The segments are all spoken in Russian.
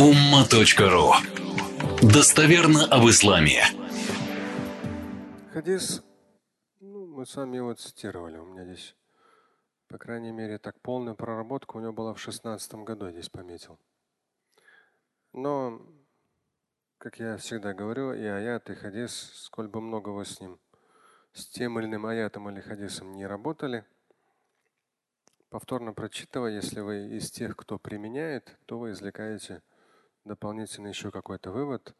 umma.ru Достоверно об исламе. Хадис, ну, мы с вами его цитировали. У меня здесь, по крайней мере, так полная проработка у него была в шестнадцатом году, я здесь пометил. Но, как я всегда говорю, и аят, и хадис, сколь бы много вы с ним, с тем или иным аятом или хадисом не работали, повторно прочитывая, если вы из тех, кто применяет, то вы извлекаете дополнительно еще какой-то вывод,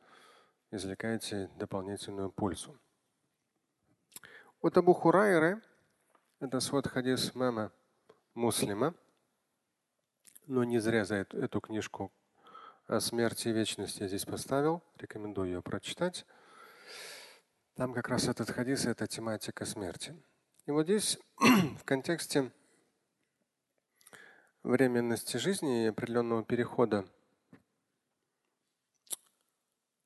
извлекаете дополнительную пользу. Вот Абу Хурайры, это свод хадис мама муслима, но не зря за эту, эту книжку о смерти и вечности я здесь поставил, рекомендую ее прочитать. Там как раз этот хадис – это тематика смерти. И вот здесь в контексте временности жизни и определенного перехода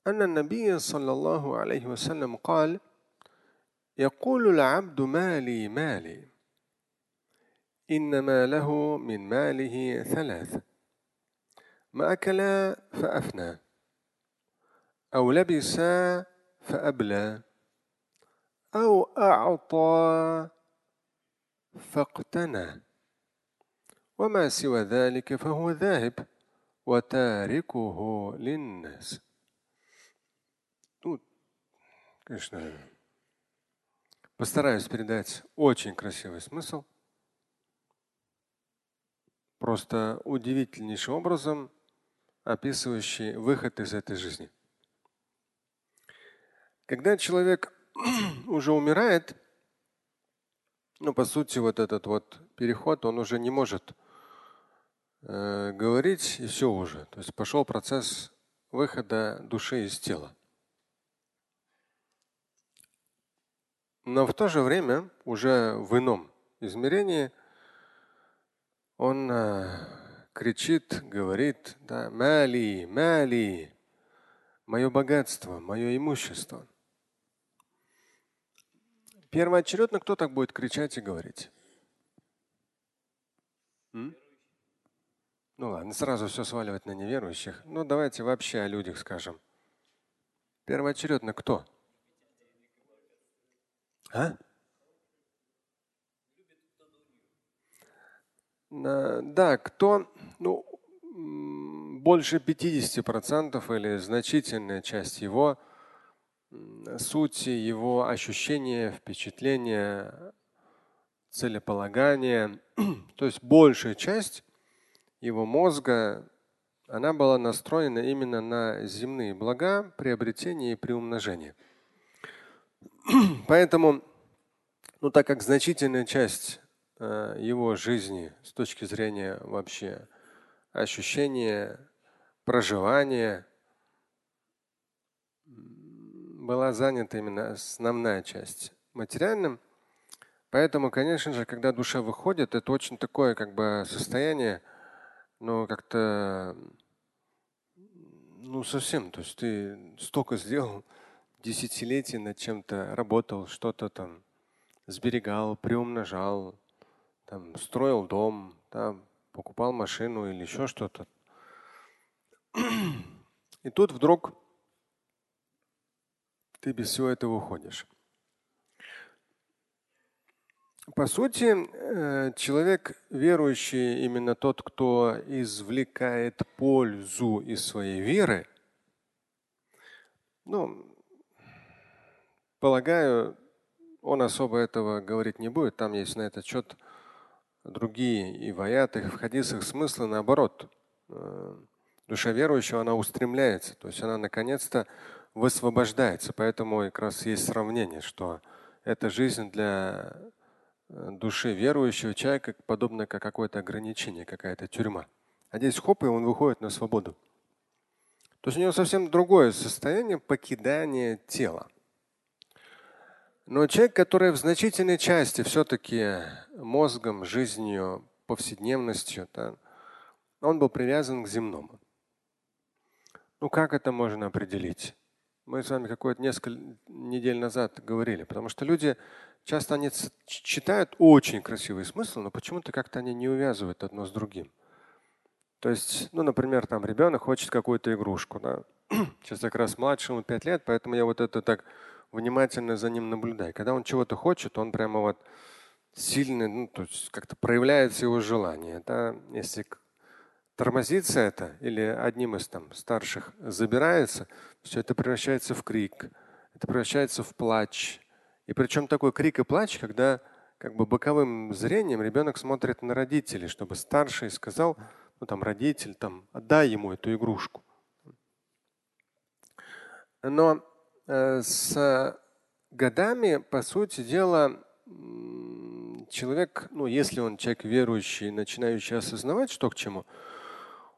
أن النبي صلى الله عليه وسلم قال يقول العبد مالي مالي إنما له من ماله ثلاث ما أكل فأفنى أو لبس فأبلى أو أعطى فاقتنى وما سوى ذلك فهو ذاهب وتاركه للناس. Конечно, постараюсь передать очень красивый смысл. Просто удивительнейшим образом описывающий выход из этой жизни. Когда человек уже умирает, ну, по сути, вот этот вот переход, он уже не может э, говорить, и все уже. То есть пошел процесс выхода души из тела. Но в то же время, уже в ином измерении, он э, кричит, говорит, да, мали, мали, мое богатство, мое имущество. Первоочередно кто так будет кричать и говорить? М? Ну ладно, сразу все сваливать на неверующих. Ну давайте вообще о людях скажем. Первоочередно кто? А? Да, кто, ну, больше 50% или значительная часть его сути, его ощущения, впечатления, целеполагания, то есть большая часть его мозга, она была настроена именно на земные блага, приобретение и приумножение. Поэтому, ну так как значительная часть э, его жизни с точки зрения вообще ощущения, проживания была занята именно основная часть материальным. Поэтому, конечно же, когда душа выходит, это очень такое как бы состояние, ну как-то, ну совсем, то есть ты столько сделал, десятилетий над чем-то работал, что-то там сберегал, приумножал, там, строил дом, там, покупал машину или еще что-то. И тут вдруг ты без всего этого уходишь. По сути, э, человек верующий, именно тот, кто извлекает пользу из своей веры, ну, Полагаю, он особо этого говорить не будет. Там есть на этот счет другие и в аятах, и в хадисах смыслы наоборот. Э, душа верующего, она устремляется, то есть она наконец-то высвобождается. Поэтому как раз есть сравнение, что эта жизнь для э, души верующего человека подобно как какое-то ограничение, какая-то тюрьма. А здесь хоп, и он выходит на свободу. То есть у него совсем другое состояние покидания тела. Но человек, который в значительной части все-таки мозгом, жизнью, повседневностью, да, он был привязан к земному. Ну как это можно определить? Мы с вами какое-то несколько недель назад говорили, потому что люди часто они читают очень красивый смысл, но почему-то как-то они не увязывают одно с другим. То есть, ну, например, там ребенок хочет какую-то игрушку, да. Сейчас как раз младшему 5 лет, поэтому я вот это так внимательно за ним наблюдаю. Когда он чего-то хочет, он прямо вот сильно, ну, то есть как-то проявляется его желание. Да? Если тормозится это или одним из там старших забирается, все это превращается в крик, это превращается в плач. И причем такой крик и плач, когда как бы боковым зрением ребенок смотрит на родителей, чтобы старший сказал, ну там родитель, там, отдай ему эту игрушку. Но с годами, по сути дела, человек, ну, если он человек верующий, начинающий осознавать, что к чему,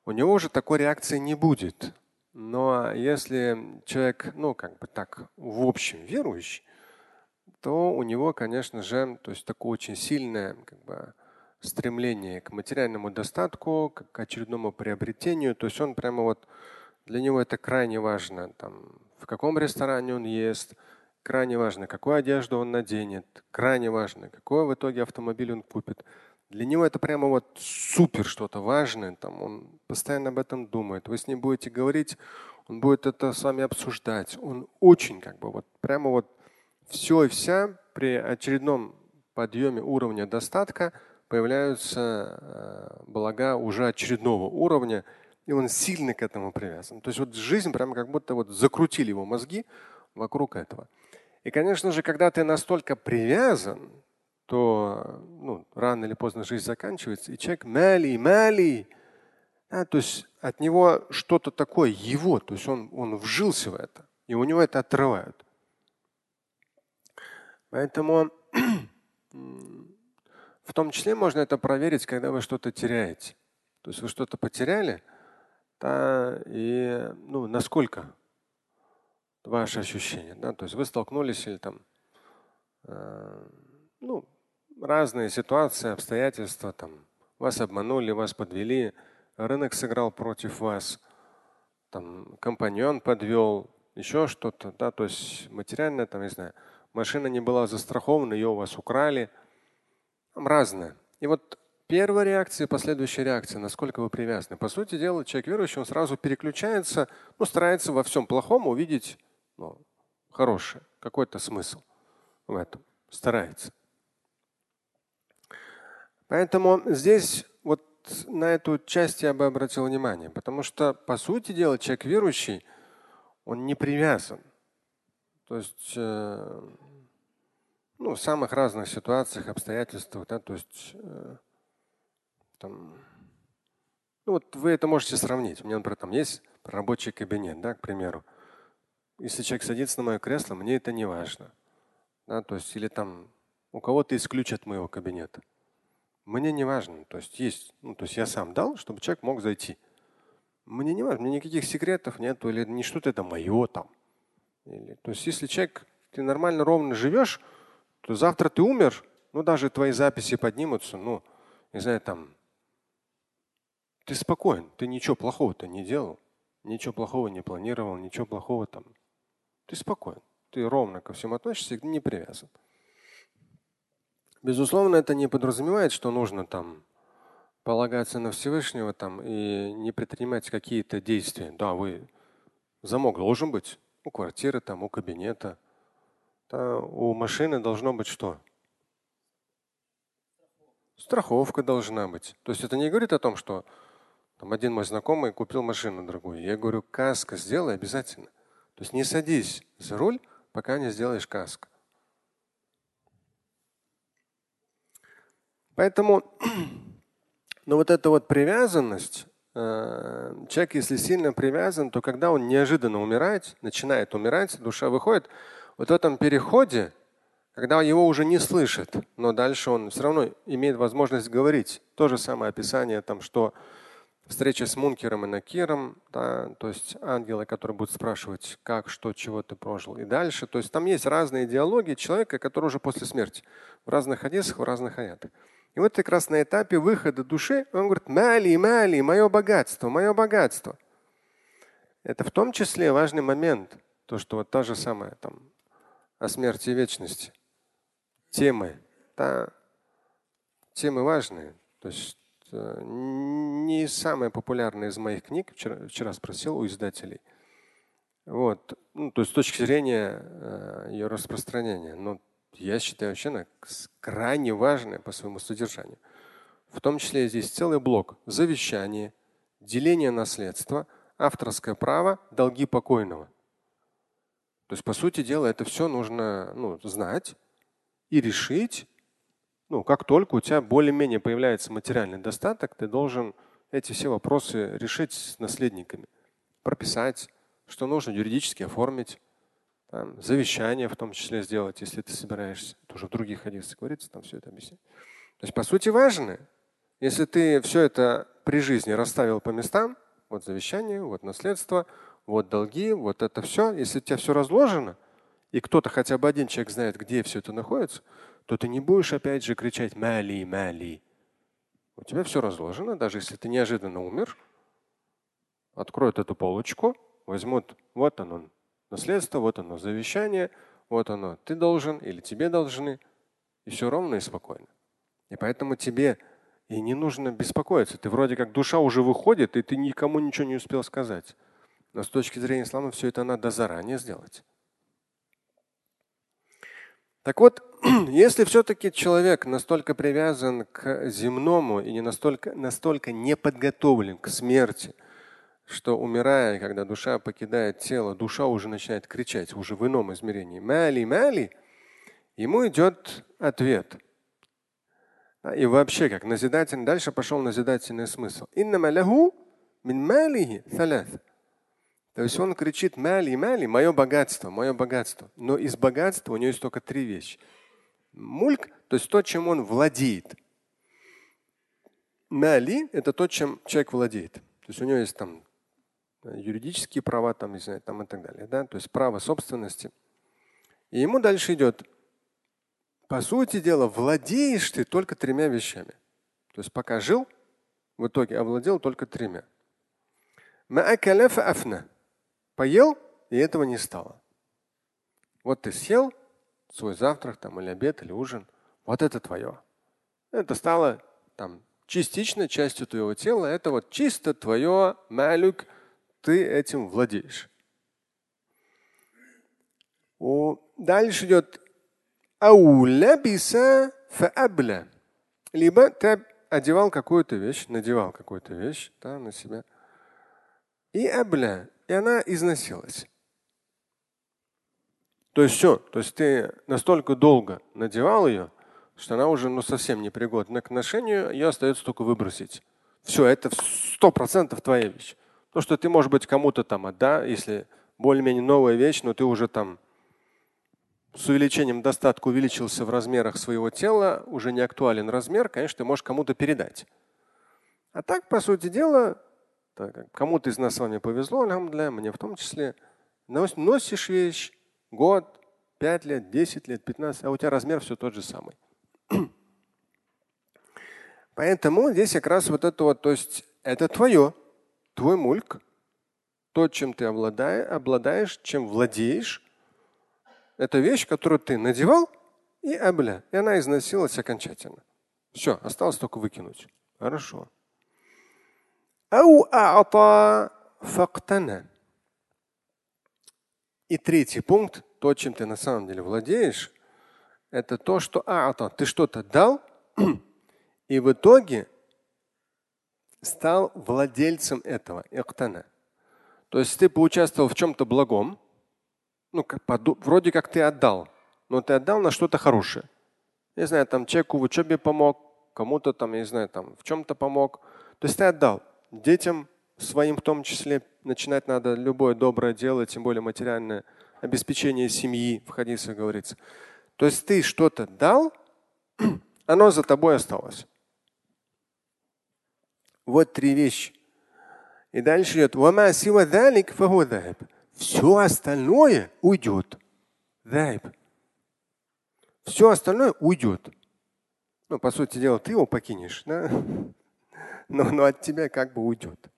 у него уже такой реакции не будет. Но если человек, ну, как бы так, в общем верующий, то у него, конечно же, то есть такое очень сильное как бы, стремление к материальному достатку, к очередному приобретению. То есть он прямо вот для него это крайне важно, там, в каком ресторане он ест, крайне важно, какую одежду он наденет, крайне важно, какой в итоге автомобиль он купит. Для него это прямо вот супер что-то важное, там он постоянно об этом думает. Вы с ним будете говорить, он будет это с вами обсуждать. Он очень как бы вот прямо вот все и вся при очередном подъеме уровня достатка появляются э, блага уже очередного уровня, и он сильно к этому привязан. То есть вот жизнь прямо как будто вот закрутили его мозги вокруг этого. И, конечно же, когда ты настолько привязан, то ну, рано или поздно жизнь заканчивается, и человек мали, мали, да, то есть от него что-то такое его, то есть он, он вжился в это, и у него это отрывают. Поэтому в том числе можно это проверить, когда вы что-то теряете. То есть вы что-то потеряли, да, и ну, насколько ваши ощущения. Да? То есть вы столкнулись или там, э, ну, разные ситуации, обстоятельства, там, вас обманули, вас подвели, рынок сыграл против вас, там, компаньон подвел, еще что-то, да, то есть материально, там, не знаю, машина не была застрахована, ее у вас украли. Там разное. И вот первая реакция, последующая реакция, насколько вы привязаны. По сути дела, человек верующий, он сразу переключается, ну, старается во всем плохом увидеть ну, хорошее, какой-то смысл в этом. Старается. Поэтому здесь вот на эту часть я бы обратил внимание, потому что, по сути дела, человек верующий, он не привязан. То есть э, ну, в самых разных ситуациях, обстоятельствах, да, то есть э, там, ну вот вы это можете сравнить. У меня, например, там есть рабочий кабинет, да, к примеру. Если человек садится на мое кресло, мне это не важно. Да, то есть, или там у кого-то исключат моего кабинета. Мне не важно. То есть есть, ну, то есть я сам дал, чтобы человек мог зайти. Мне не важно, мне никаких секретов нету, или не что-то это мое там. Или, то есть если человек, ты нормально, ровно живешь, то завтра ты умер, ну даже твои записи поднимутся, ну, не знаю, там, ты спокоен, ты ничего плохого-то не делал, ничего плохого не планировал, ничего плохого там. Ты спокоен, ты ровно ко всему относишься, не привязан. Безусловно, это не подразумевает, что нужно там полагаться на Всевышнего там и не предпринимать какие-то действия. Да, вы замок должен быть у квартиры, там, у кабинета, да, у машины должно быть что? Страховка должна быть. То есть это не говорит о том, что там один мой знакомый купил машину другую. Я говорю, каска сделай обязательно. То есть не садись за руль, пока не сделаешь каско. Поэтому, ну вот эта вот привязанность, э, человек, если сильно привязан, то когда он неожиданно умирает, начинает умирать, душа выходит, вот в этом переходе, когда его уже не слышит, но дальше он все равно имеет возможность говорить. То же самое описание, там, что встреча с Мункером и Накиром, да, то есть ангелы, которые будут спрашивать, как, что, чего ты прожил и дальше. То есть там есть разные диалоги человека, который уже после смерти в разных хадисах, в разных аятах. И вот как раз на этапе выхода души он говорит, мали, мали, мое богатство, мое богатство. Это в том числе важный момент, то, что вот та же самая там о смерти и вечности. Темы. Да, темы важные. То есть не самая популярная из моих книг. Вчера, вчера спросил у издателей. Вот. Ну, то есть с точки зрения э, ее распространения. Но я считаю вообще она крайне важная по своему содержанию. В том числе здесь целый блок завещание, деление наследства, авторское право, долги покойного. То есть, по сути дела, это все нужно ну, знать и решить. Ну, как только у тебя более-менее появляется материальный достаток, ты должен эти все вопросы решить с наследниками, прописать, что нужно юридически оформить, там, завещание в том числе сделать, если ты собираешься. Это уже в других хадисах говорится, там все это объяснять. То есть, по сути, важно, если ты все это при жизни расставил по местам, вот завещание, вот наследство, вот долги, вот это все. Если у тебя все разложено, и кто-то хотя бы один человек знает, где все это находится, то ты не будешь опять же кричать мали, мали. У тебя все разложено, даже если ты неожиданно умер, откроют эту полочку, возьмут, вот оно наследство, вот оно завещание, вот оно ты должен или тебе должны, и все ровно и спокойно. И поэтому тебе и не нужно беспокоиться. Ты вроде как душа уже выходит, и ты никому ничего не успел сказать. Но с точки зрения ислама все это надо заранее сделать. Так вот, если все-таки человек настолько привязан к земному и не настолько, настолько не подготовлен к смерти, что умирая, когда душа покидает тело, душа уже начинает кричать, уже в ином измерении, мали, мали, ему идет ответ. И вообще, как назидательный, дальше пошел назидательный смысл. То есть он кричит мали, мали, мое богатство, мое богатство. Но из богатства у него есть только три вещи. Мульк, то есть то, чем он владеет. Мали – это то, чем человек владеет. То есть у него есть там юридические права, там, не знаю, там и так далее. Да? То есть право собственности. И ему дальше идет. По сути дела, владеешь ты только тремя вещами. То есть пока жил, в итоге овладел только тремя. Поел, и этого не стало. Вот ты съел свой завтрак там, или обед, или ужин. Вот это твое. Это стало там частично частью твоего тела. Это вот чисто твое малюк. Ты этим владеешь. О, дальше идет либо ты одевал какую-то вещь, надевал какую-то вещь да, на себя. И абля, и она износилась. То есть все, то есть ты настолько долго надевал ее, что она уже ну, совсем непригодна к ношению, ее остается только выбросить. Все, это сто процентов твоя вещь. То, что ты, может быть, кому-то там отда, если более-менее новая вещь, но ты уже там с увеличением достатка увеличился в размерах своего тела, уже не актуален размер, конечно, ты можешь кому-то передать. А так, по сути дела, Кому-то из нас с вами повезло, алхамдуля, мне в том числе. Носишь вещь год, пять лет, десять лет, пятнадцать, а у тебя размер все тот же самый. Поэтому здесь как раз вот это вот, то есть это твое, твой мульк, то, чем ты обладаешь, обладаешь, чем владеешь. Это вещь, которую ты надевал и абля, и она износилась окончательно. Все, осталось только выкинуть. Хорошо. أو أعطى فاقتنى. И третий пункт, то, чем ты на самом деле владеешь, это то, что аата, ты что-то дал, и в итоге стал владельцем этого. Иктана. То есть ты поучаствовал в чем-то благом, ну, как, вроде как ты отдал, но ты отдал на что-то хорошее. Не знаю, там человеку в учебе помог, кому-то там, я не знаю, там в чем-то помог. То есть ты отдал детям своим в том числе начинать надо любое доброе дело, тем более материальное обеспечение семьи, в хадисах говорится. То есть ты что-то дал, оно за тобой осталось. Вот три вещи. И дальше идет. Все остальное уйдет. Все остальное уйдет. Ну, по сути дела, ты его покинешь. Да? Но, но от тебя как бы уйдет.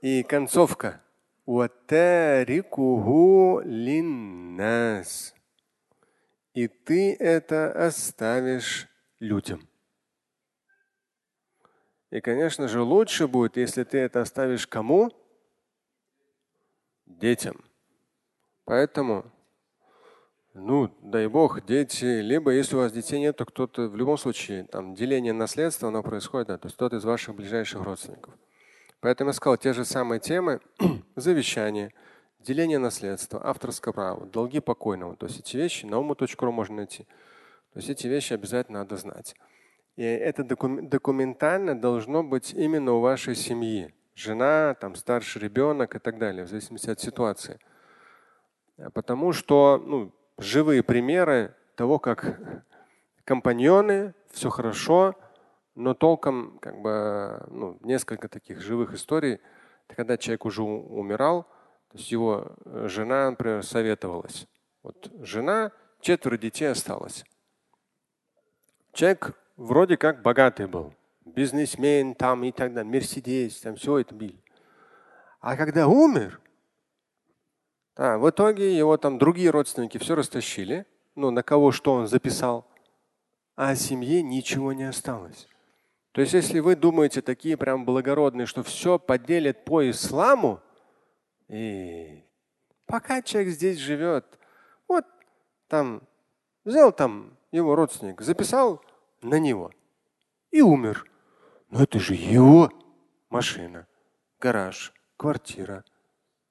И концовка. И ты это оставишь людям. И, конечно же, лучше будет, если ты это оставишь кому? Детям. Поэтому, ну, дай бог, дети, либо если у вас детей нет, то кто-то в любом случае, там, деление наследства, оно происходит, да, то есть кто-то из ваших ближайших родственников. Поэтому я сказал, те же самые темы, завещание, деление наследства, авторское право, долги покойного. То есть эти вещи на уму.ру можно найти. То есть эти вещи обязательно надо знать. И это документально должно быть именно у вашей семьи. Жена, там, старший ребенок и так далее, в зависимости от ситуации. Потому что ну, живые примеры того, как компаньоны, все хорошо, но толком как бы ну, несколько таких живых историй, когда человек уже умирал, то есть его э, жена, например, советовалась. Вот жена, четверо детей осталось. Человек вроде как богатый был, бизнесмен там и так далее, Мерседес, там все это били. А когда умер, да, в итоге его там другие родственники все растащили, ну на кого что он записал, а семье ничего не осталось. То есть, если вы думаете такие прям благородные, что все поделят по исламу, и пока человек здесь живет, вот там взял там его родственник, записал на него и умер. Но это же его машина, гараж, квартира,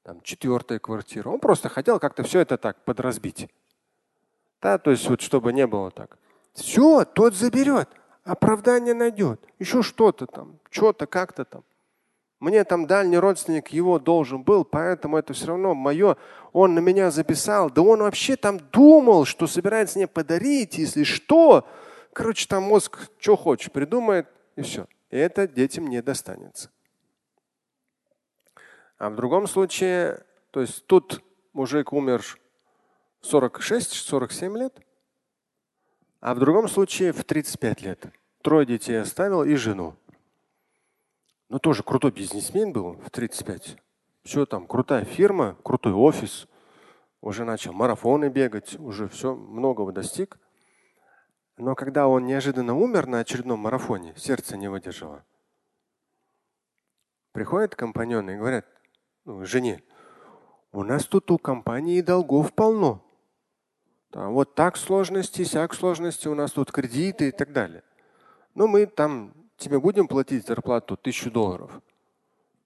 там четвертая квартира. Он просто хотел как-то все это так подразбить. Да, то есть вот чтобы не было так. Все, тот заберет, оправдание найдет, еще что-то там, что-то как-то там. Мне там дальний родственник его должен был, поэтому это все равно мое. Он на меня записал. Да он вообще там думал, что собирается мне подарить, если что. Короче, там мозг что хочешь придумает, и все. И это детям не достанется. А в другом случае, то есть тут мужик умер 46-47 лет, а в другом случае в 35 лет. Трое детей оставил и жену. Ну тоже крутой бизнесмен был в 35. Все там, крутая фирма, крутой офис. Уже начал марафоны бегать, уже все, многого достиг. Но когда он неожиданно умер на очередном марафоне, сердце не выдержало. Приходят компаньоны и говорят ну, жене, у нас тут у компании долгов полно. Там, вот так сложности, сяк сложности, у нас тут кредиты и так далее. Но мы там тебе будем платить зарплату тысячу долларов.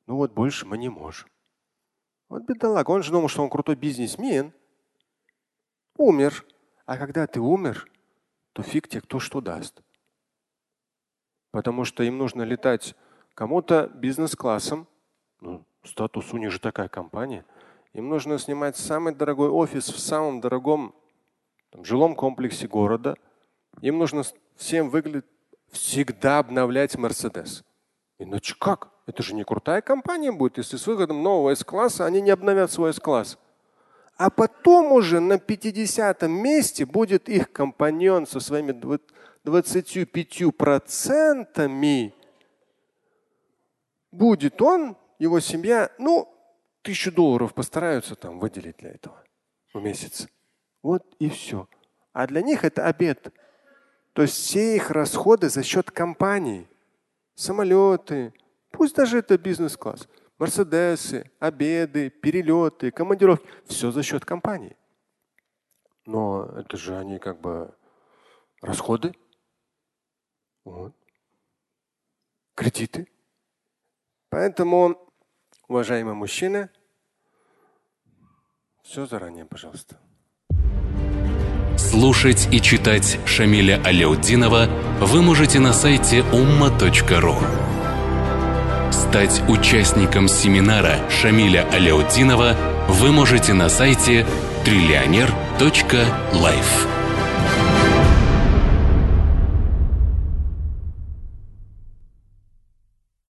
Ну вот больше мы не можем. Вот бедолаг, он же думал, что он крутой бизнесмен. Умер. А когда ты умер, то фиг тебе кто что даст. Потому что им нужно летать кому-то бизнес-классом. Ну, статус у них же такая компания. Им нужно снимать самый дорогой офис в самом дорогом там, жилом комплексе города. Им нужно всем выглядеть всегда обновлять Мерседес. Иначе как? Это же не крутая компания будет, если с выходом нового S-класса они не обновят свой S-класс. А потом уже на 50 месте будет их компаньон со своими 25 процентами. Будет он, его семья, ну, тысячу долларов постараются там выделить для этого в месяц. Вот и все. А для них это обед. То есть все их расходы за счет компании. Самолеты, пусть даже это бизнес-класс. Мерседесы, обеды, перелеты, командировки. Все за счет компании. Но это же они как бы расходы. Вот. Кредиты. Поэтому, уважаемые мужчины, все заранее, пожалуйста. Слушать и читать Шамиля Аляутдинова вы можете на сайте umma.ru. Стать участником семинара Шамиля Аляутдинова вы можете на сайте триллионер.life.